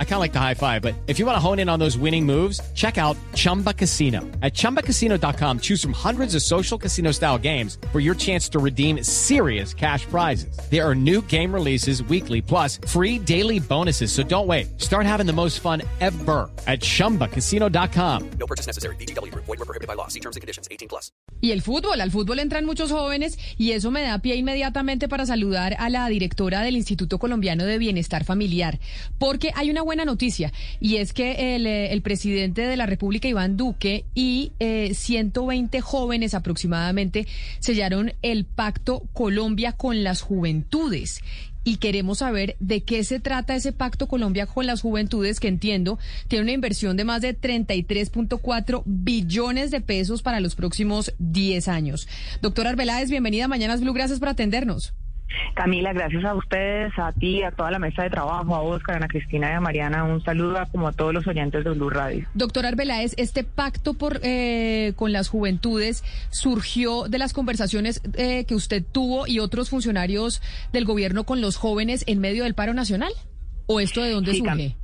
I kind of like the high five, but if you want to hone in on those winning moves, check out Chumba Casino. At ChumbaCasino.com, choose from hundreds of social casino style games for your chance to redeem serious cash prizes. There are new game releases weekly, plus free daily bonuses. So don't wait. Start having the most fun ever at ChumbaCasino.com. No purchase necessary. BGW. Void were prohibited by law. See terms and conditions. 18 plus. Y el fútbol, al fútbol entran muchos jóvenes y eso me da pie inmediatamente para saludar a la directora del Instituto Colombiano de Bienestar Familiar, porque hay una buena noticia y es que el, eh, el presidente de la República, Iván Duque, y eh, 120 jóvenes aproximadamente sellaron el pacto Colombia con las juventudes y queremos saber de qué se trata ese pacto Colombia con las juventudes que entiendo tiene una inversión de más de 33.4 billones de pesos para los próximos 10 años. Doctora Arbeláez, bienvenida a Mañanas Blue, gracias por atendernos. Camila, gracias a ustedes, a ti, a toda la mesa de trabajo, a Oscar, a Ana Cristina y a Mariana. Un saludo a, como a todos los oyentes de Blue Radio. Doctor Arbeláez, este pacto por, eh, con las juventudes surgió de las conversaciones eh, que usted tuvo y otros funcionarios del gobierno con los jóvenes en medio del paro nacional. ¿O esto de dónde Sí, surge?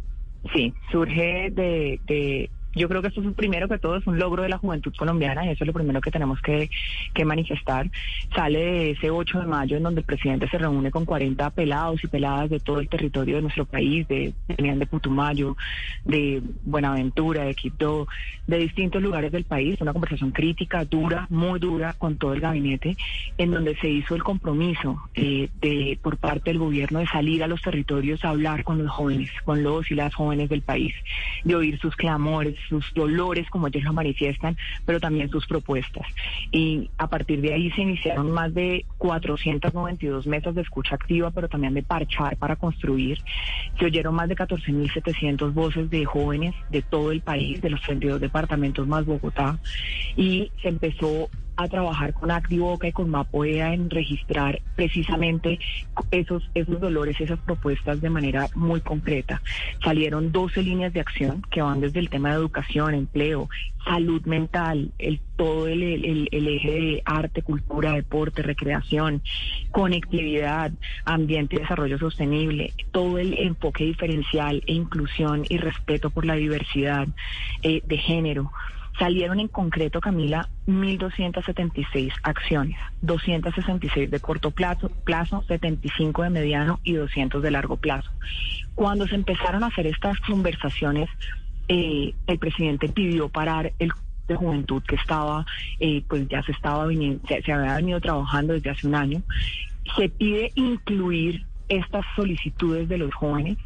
Sí, surge de, de- yo creo que esto es primero que todo es un logro de la juventud colombiana y eso es lo primero que tenemos que, que manifestar. Sale de ese 8 de mayo en donde el presidente se reúne con 40 pelados y peladas de todo el territorio de nuestro país, de, venían de Putumayo, de Buenaventura, de Quibdó, de distintos lugares del país. Una conversación crítica, dura, muy dura con todo el gabinete, en donde se hizo el compromiso eh, de por parte del gobierno de salir a los territorios a hablar con los jóvenes, con los y las jóvenes del país, de oír sus clamores, sus dolores, como ellos lo manifiestan, pero también sus propuestas. Y a partir de ahí se iniciaron más de 492 mesas de escucha activa, pero también de parchar para construir. Se oyeron más de 14.700 voces de jóvenes de todo el país, de los 32 departamentos más Bogotá, y se empezó a trabajar con Activoca y con Mapoea en registrar precisamente esos, esos dolores, esas propuestas de manera muy concreta. Salieron 12 líneas de acción que van desde el tema de educación, empleo, salud mental, el, todo el, el- eje de arte, cultura, deporte, recreación, conectividad, ambiente y desarrollo sostenible, todo el enfoque diferencial e inclusión y respeto por la diversidad eh, de género. Salieron en concreto, Camila, 1.276 acciones, 266 de corto plazo, plazo, 75 de mediano y 200 de largo plazo. Cuando se empezaron a hacer estas conversaciones, eh, el presidente pidió parar el de juventud que estaba, eh, pues ya se estaba se, se había venido trabajando desde hace un año. Se pide incluir estas solicitudes de los jóvenes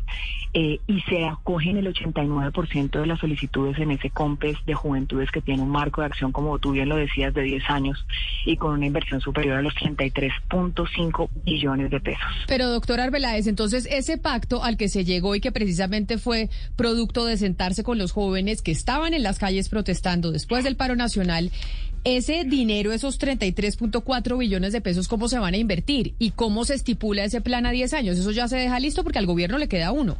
eh, y se acogen el 89% de las solicitudes en ese COMPES de juventudes que tiene un marco de acción, como tú bien lo decías, de 10 años y con una inversión superior a los 33.5 billones de pesos. Pero doctor Arbeláez, entonces ese pacto al que se llegó y que precisamente fue producto de sentarse con los jóvenes que estaban en las calles protestando después del paro nacional, ese dinero, esos 33.4 billones de pesos, ¿cómo se van a invertir? ¿Y cómo se estipula ese plan a 10 años? Eso ya se deja listo porque al gobierno le queda uno.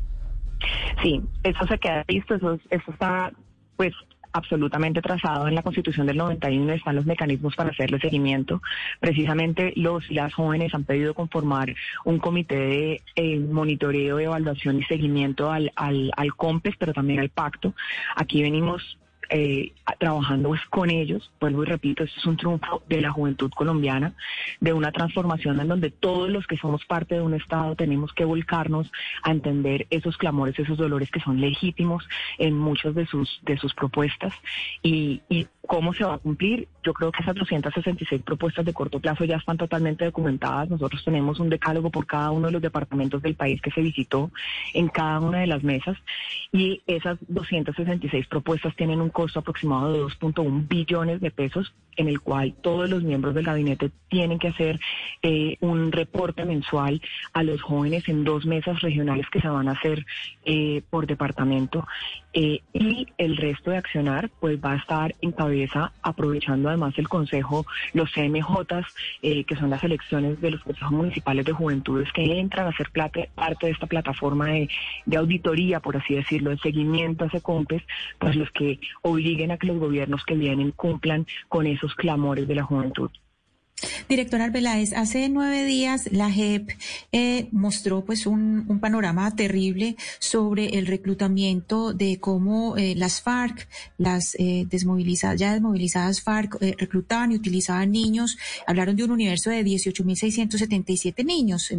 Sí, eso se queda listo, eso, eso está pues absolutamente trazado en la Constitución del 91, están los mecanismos para hacerle seguimiento. Precisamente los y las jóvenes han pedido conformar un comité de eh, monitoreo, evaluación y seguimiento al, al, al COMPES, pero también al pacto. Aquí venimos eh, trabajando pues, con ellos, vuelvo y repito, esto es un triunfo de la juventud colombiana, de una transformación en donde todos los que somos parte de un Estado tenemos que volcarnos a entender esos clamores, esos dolores que son legítimos en muchas de sus, de sus propuestas. Y, y cómo se va a cumplir. Yo creo que esas 266 propuestas de corto plazo ya están totalmente documentadas. Nosotros tenemos un decálogo por cada uno de los departamentos del país que se visitó en cada una de las mesas y esas 266 propuestas tienen un costo aproximado de 2.1 billones de pesos en el cual todos los miembros del gabinete tienen que hacer eh, un reporte mensual a los jóvenes en dos mesas regionales que se van a hacer eh, por departamento. Eh, y el resto de accionar pues va a estar en cabeza aprovechando además el consejo, los CMJ, eh, que son las elecciones de los consejos municipales de juventudes que entran a ser parte de esta plataforma de, de auditoría, por así decirlo, de seguimiento a ese COMPES, pues los que obliguen a que los gobiernos que vienen cumplan con esos clamores de la juventud. Director Arbeláez, hace nueve días la JEP eh, mostró pues un, panorama terrible sobre el reclutamiento de cómo eh, las FARC, las eh, desmovilizadas, ya desmovilizadas FARC, reclutaban y utilizaban niños. Hablaron de un universo de 18.677 niños,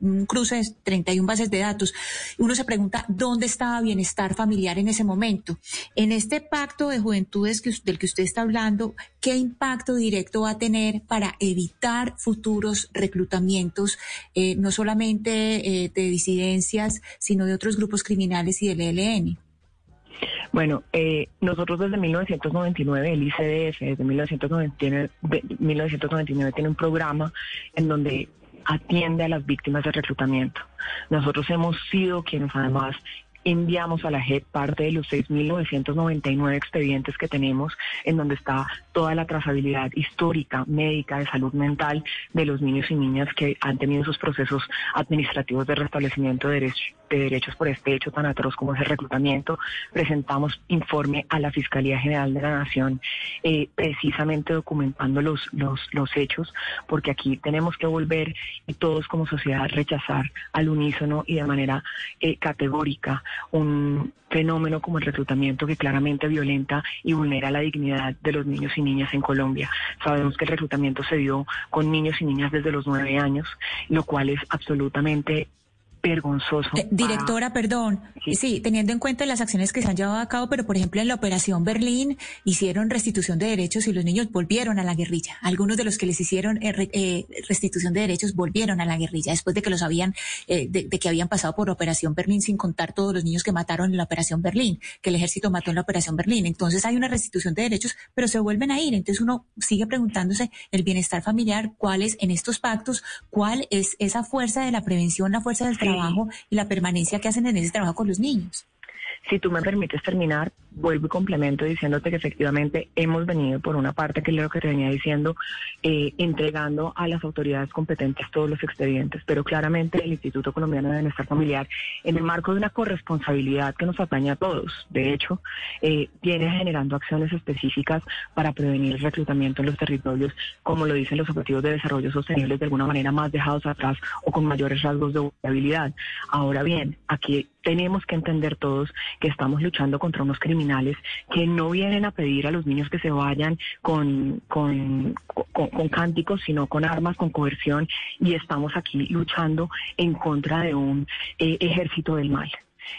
un cruce de 31 bases de datos. Uno se pregunta dónde estaba bienestar familiar en ese momento. En este pacto de juventudes que, del que usted está hablando, ¿qué impacto directo va a tener para evitar futuros reclutamientos, eh, no solamente eh, de disidencias, sino de otros grupos criminales y del ELN? Bueno, eh, nosotros desde 1999, el ICDF, desde 1999, 1999 tiene un programa en donde atiende a las víctimas de reclutamiento. Nosotros hemos sido quienes además enviamos a la JEP parte de los 6.999 expedientes que tenemos, en donde está toda la trazabilidad histórica, médica, de salud mental de los niños y niñas que han tenido sus procesos administrativos de restablecimiento de, de derechos por este hecho tan atroz como es el reclutamiento. Presentamos informe a la Fiscalía General de la Nación, eh, precisamente documentando los, los, los hechos, porque aquí tenemos que volver y todos como sociedad rechazar al unísono y de manera eh, categórica un fenómeno como el reclutamiento que claramente violenta y vulnera la dignidad de los niños y niñas en Colombia. Sabemos que el reclutamiento se dio con niños y niñas desde los nueve años, lo cual es absolutamente vergonzoso. Eh, directora, perdón. Sí. teniendo en cuenta las acciones que se han llevado a cabo, pero por ejemplo en la Operación Berlín hicieron restitución de derechos y los niños volvieron a la guerrilla. Algunos de los que les hicieron eh, eh, restitución de derechos volvieron a la guerrilla después de que los habían, de, que habían pasado por Operación Berlín sin contar todos los niños que mataron en la Operación Berlín, que el ejército mató en la Operación Berlín. Entonces hay una restitución de derechos, pero se vuelven a ir. Entonces uno sigue preguntándose el bienestar familiar, cuál es en estos pactos, cuál es esa fuerza de la prevención, la fuerza del trabajo trabajo y la permanencia que hacen en ese trabajo con los niños. Si tú me permites terminar, vuelvo y complemento diciéndote que efectivamente hemos venido por una parte, que es lo que te venía diciendo, eh, entregando a las autoridades competentes todos los expedientes, pero claramente el Instituto Colombiano de Bienestar Familiar, en el marco de una corresponsabilidad que nos atañe a todos, de hecho, eh, viene generando acciones específicas para prevenir el reclutamiento en los territorios, como lo dicen los objetivos de desarrollo sostenible, de alguna manera más dejados atrás o con mayores rasgos de vulnerabilidad. Ahora bien, aquí tenemos que entender todos que estamos luchando contra unos criminales que no vienen a pedir a los niños que se vayan con, con, cánticos, sino con armas, con coerción, y estamos aquí luchando en contra de un eh, ejército del mal.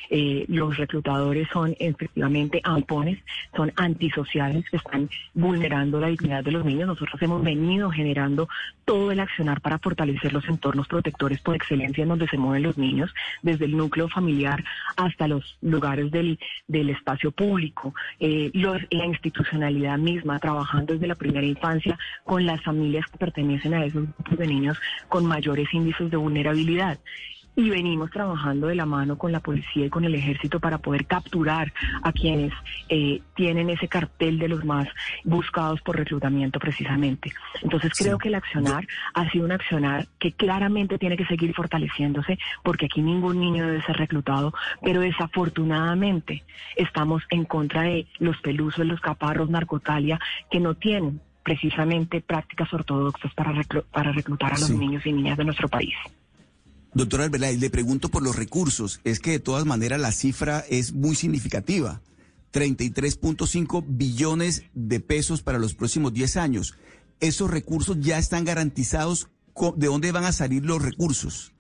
Eh, los reclutadores son efectivamente ampones, son antisociales que están vulnerando la dignidad de los niños. Nosotros hemos venido generando todo el accionar para fortalecer los entornos protectores por excelencia en donde se mueven los niños, desde el núcleo familiar hasta los lugares del, del espacio público, eh, la institucionalidad misma, trabajando desde la primera infancia con las familias que pertenecen a esos grupos de niños con mayores índices de vulnerabilidad y venimos trabajando de la mano con la policía y con el ejército para poder capturar a quienes eh, tienen ese cartel de los más buscados por reclutamiento precisamente. Entonces creo que el accionar ha sido un accionar que claramente tiene que seguir fortaleciéndose porque aquí ningún niño debe ser reclutado, pero desafortunadamente estamos en contra de los pelusos, los caparros, narcotalia, que no tienen precisamente prácticas ortodoxas para, para reclutar a los niños y niñas de nuestro país. Doctora Arbeláez, le pregunto por los recursos. Es que de todas maneras la cifra es muy significativa. 33.5 billones de pesos para los próximos 10 años. ¿Esos recursos ya están garantizados? ¿De dónde van a salir los recursos?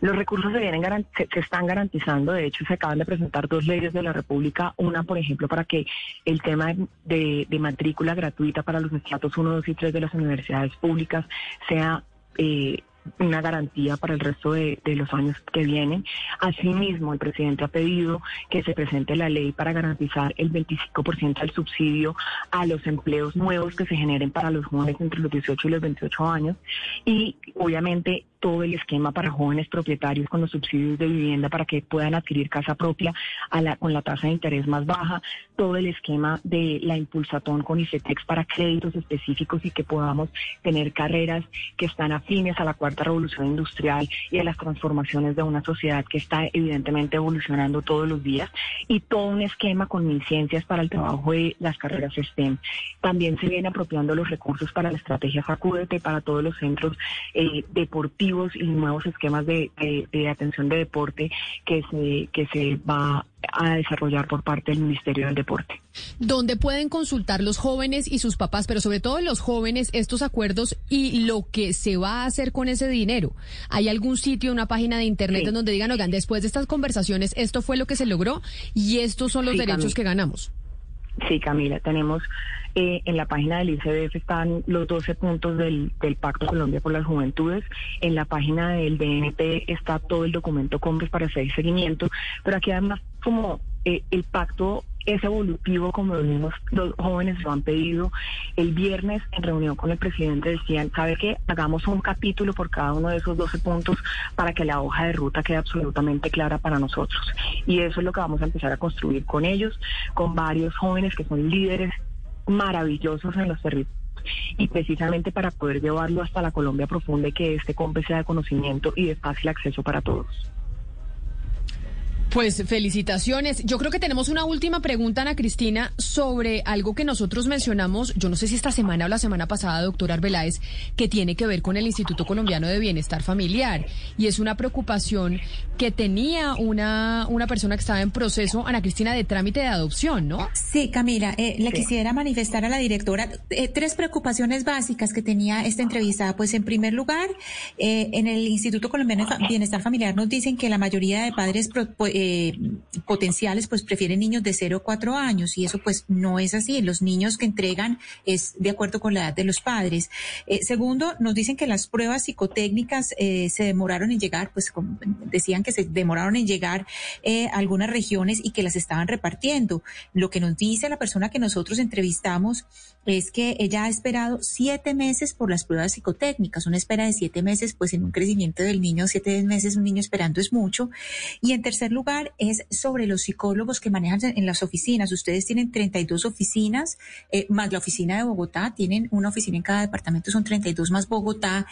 Los recursos se, vienen se, están garantizando, de hecho se acaban de presentar dos leyes de la República, una por ejemplo para que el tema de, matrícula gratuita para los estratos 1, 2 y 3 de las universidades públicas sea eh, una garantía para el resto de, los años que vienen. Asimismo, el presidente ha pedido que se presente la ley para garantizar el 25% del subsidio a los empleos nuevos que se generen para los jóvenes entre los 18 y los 28 años. Y obviamente todo el esquema para jóvenes propietarios con los subsidios de vivienda para que puedan adquirir casa propia con la tasa de interés más baja, todo el esquema de la impulsatón con ICETEX para créditos específicos y que podamos tener carreras que están afines a la cuarta revolución industrial y a las transformaciones de una sociedad que está evidentemente evolucionando todos los días y todo un esquema con mil ciencias para el trabajo de las carreras STEM. También se viene apropiando los recursos para la estrategia Sacúdete, para todos los centros eh, deportivos y nuevos esquemas de, de, de atención de deporte que se, que se va a desarrollar por parte del Ministerio del Deporte. ¿Dónde pueden consultar los jóvenes y sus papás, pero sobre todo los jóvenes, estos acuerdos y lo que se va a hacer con ese dinero? ¿Hay algún sitio, una página de internet Sí. en donde digan, oigan, después de estas conversaciones, esto fue lo que se logró y estos son los Sí, derechos que ganamos? Sí, Camila, tenemos eh, en la página del ICBF están los 12 puntos del, del Pacto Colombia por las Juventudes. En la página del DNP está todo el documento COMPES para hacer seguimiento. Pero aquí además, como eh, el pacto es evolutivo, como los mismos los jóvenes lo han pedido, el viernes en reunión con el presidente decían, ¿sabe qué? Hagamos un capítulo por cada uno de esos 12 puntos para que la hoja de ruta quede absolutamente clara para nosotros. Y eso es lo que vamos a empezar a construir con ellos, con varios jóvenes que son líderes maravillosos en los territorios y precisamente para poder llevarlo hasta la Colombia profunda y que este COMPE sea de conocimiento y de fácil acceso para todos. Pues felicitaciones. Yo creo que tenemos una última pregunta, Ana Cristina, sobre algo que nosotros mencionamos, yo no sé si esta semana o la semana pasada, doctor Arbeláez, que tiene que ver con el Instituto Colombiano de Bienestar Familiar. Y es una preocupación que tenía una, una persona que estaba en proceso, Ana Cristina, de trámite de adopción, ¿no? Sí, Camila, eh, le Sí. quisiera manifestar a la directora eh, tres preocupaciones básicas que tenía esta entrevista. Pues en primer lugar, eh, en el Instituto Colombiano de Bienestar Familiar nos dicen que la mayoría de padres pro- po- eh, potenciales pues prefieren niños de 0 a 4 años y eso pues no es así. Los niños que entregan es de acuerdo con la edad de los padres. Eh, segundo, nos dicen que las pruebas psicotécnicas eh, se demoraron en llegar, pues como decían que se demoraron en llegar a algunas regiones y que las estaban repartiendo. Lo que nos dice la persona que nosotros entrevistamos es que ella ha esperado siete meses por las pruebas psicotécnicas, una espera de siete meses, pues en un crecimiento del niño, siete meses un niño esperando es mucho. Y en tercer lugar es sobre los psicólogos que manejan en las oficinas. Ustedes tienen 32 oficinas, eh, más la oficina de Bogotá, tienen una oficina en cada departamento, son 32 más Bogotá.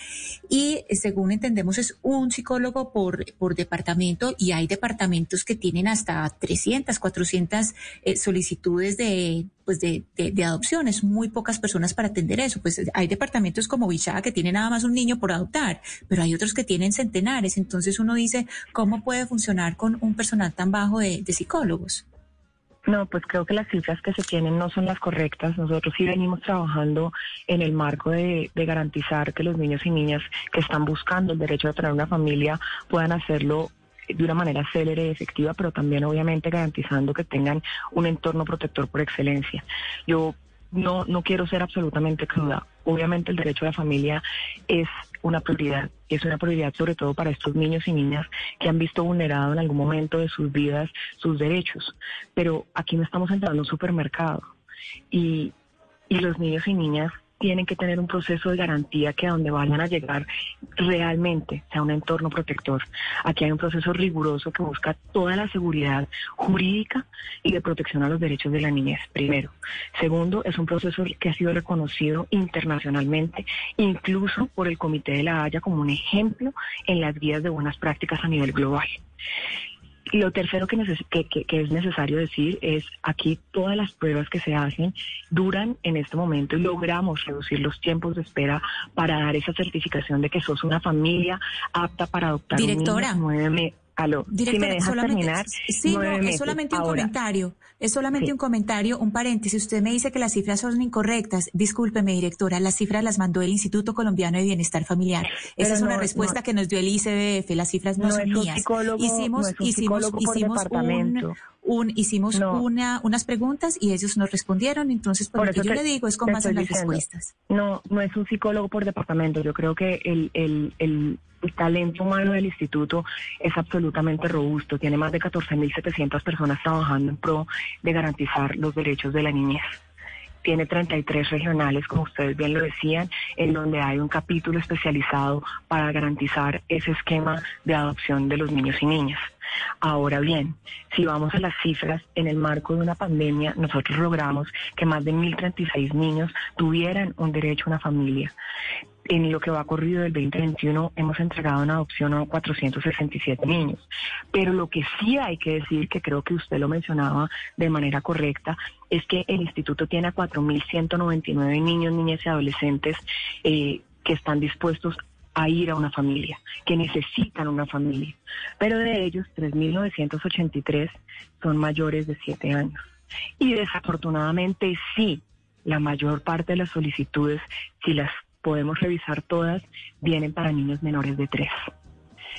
Y eh, según entendemos es un psicólogo por, por departamento y hay departamentos que tienen hasta 300, 400 eh, solicitudes de, pues de, de, de adopciones, muy pocas personas para atender eso. Pues hay departamentos como Bichada que tienen nada más un niño por adoptar, pero hay otros que tienen centenares. Entonces uno dice, ¿cómo puede funcionar con un personal tan bajo de, de psicólogos? No, pues creo que las cifras que se tienen no son las correctas. Nosotros sí venimos trabajando en el marco de, de garantizar que los niños y niñas que están buscando el derecho a tener una familia puedan hacerlo de una manera célere y efectiva, pero también obviamente garantizando que tengan un entorno protector por excelencia. Yo no, no quiero ser absolutamente cruda. Obviamente el derecho a la familia es una prioridad es una prioridad sobre todo para estos niños y niñas que han visto vulnerado en algún momento de sus vidas sus derechos. Pero aquí no estamos entrando en un supermercado y, y los niños y niñas tienen que tener un proceso de garantía que a donde vayan a llegar realmente sea un entorno protector. Aquí hay un proceso riguroso que busca toda la seguridad jurídica y de protección a los derechos de la niñez, primero. Segundo, es un proceso que ha sido reconocido internacionalmente, incluso por el Comité de la Haya como un ejemplo en las guías de buenas prácticas a nivel global. Y lo tercero que, neces que, que, que, es necesario decir es aquí todas las pruebas que se hacen duran en este momento y logramos reducir los tiempos de espera para dar esa certificación de que sos una familia apta para adoptar Directora. un niño nueve Aló, Directora, si me dejas solamente, terminar, sí, no, es solamente un Ahora, comentario, es solamente Sí. un comentario, un paréntesis. Usted me dice que las cifras son incorrectas. Discúlpeme, directora, las cifras las mandó el Instituto Colombiano de Bienestar Familiar. Esa es una respuesta no. que nos dio el ICBF. Las cifras no, son mías. hicimos, hicimos, hicimos un. Un, hicimos No. una, unas preguntas y ellos nos respondieron. Entonces, por, Por lo que yo te- le digo es con base en las diciendo. respuestas. No, no es un psicólogo por departamento. Yo creo que el, el, el, el talento humano del instituto es absolutamente robusto. Tiene más de 14.700 personas trabajando en pro de garantizar los derechos de la niñez. Tiene 33 regionales, como ustedes bien lo decían, en donde hay un capítulo especializado para garantizar ese esquema de adopción de los niños y niñas. Ahora bien, si vamos a las cifras, en el marco de una pandemia, nosotros logramos que más de 1.036 niños tuvieran un derecho a una familia. En lo que va corrido del 2021 hemos entregado en adopción a 467 niños. Pero lo que sí hay que decir, que creo que usted lo mencionaba de manera correcta, es que el instituto tiene a 4.199 niños, niñas y adolescentes eh, que están dispuestos a ir a una familia, que necesitan una familia. Pero de ellos, 3.983 son mayores de 7 años. Y desafortunadamente sí, la mayor parte de las solicitudes, si las podemos revisar todas, vienen para niños menores de 3,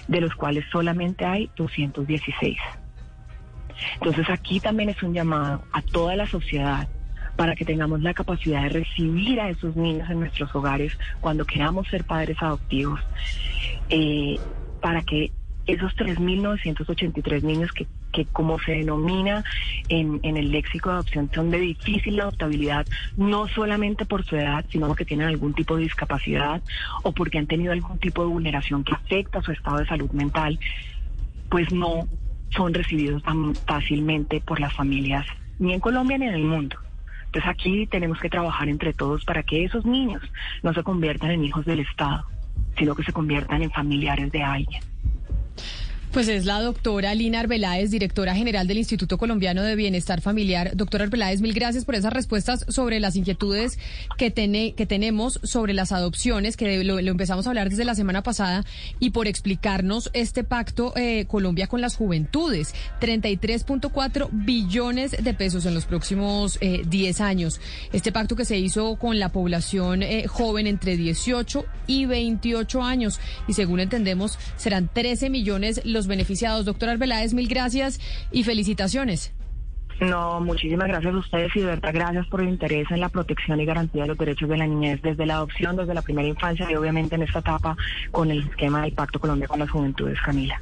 de los cuales solamente hay 216. Entonces aquí también es un llamado a toda la sociedad para que tengamos la capacidad de recibir a esos niños en nuestros hogares cuando queramos ser padres adoptivos, eh, para que esos 3.983 niños que, que como se denomina en, en, el léxico de adopción son de difícil adoptabilidad, no solamente por su edad, sino porque tienen algún tipo de discapacidad o porque han tenido algún tipo de vulneración que afecta su estado de salud mental, pues no son recibidos tan fácilmente por las familias, ni en Colombia ni en el mundo. Entonces aquí tenemos que trabajar entre todos para que esos niños no se conviertan en hijos del Estado, sino que se conviertan en familiares de alguien. Pues es la doctora Lina Arbeláez, directora general del Instituto Colombiano de Bienestar Familiar. Doctora Arbeláez, mil gracias por esas respuestas sobre las inquietudes que, tiene, que tenemos sobre las adopciones, que lo, lo, empezamos a hablar desde la semana pasada, y por explicarnos este pacto eh, Colombia con las juventudes. 33.4 billones de pesos en los próximos eh, 10 años. Este pacto que se hizo con la población eh, joven entre 18 y 28 años. Y según entendemos, serán 13 millones los beneficiados. Doctor Arbeláez, mil gracias y felicitaciones. No, muchísimas gracias a ustedes y de verdad gracias por el interés en la protección y garantía de los derechos de la niñez desde la adopción, desde la primera infancia y obviamente en esta etapa con el esquema del Pacto Colombia con las Juventudes, Camila.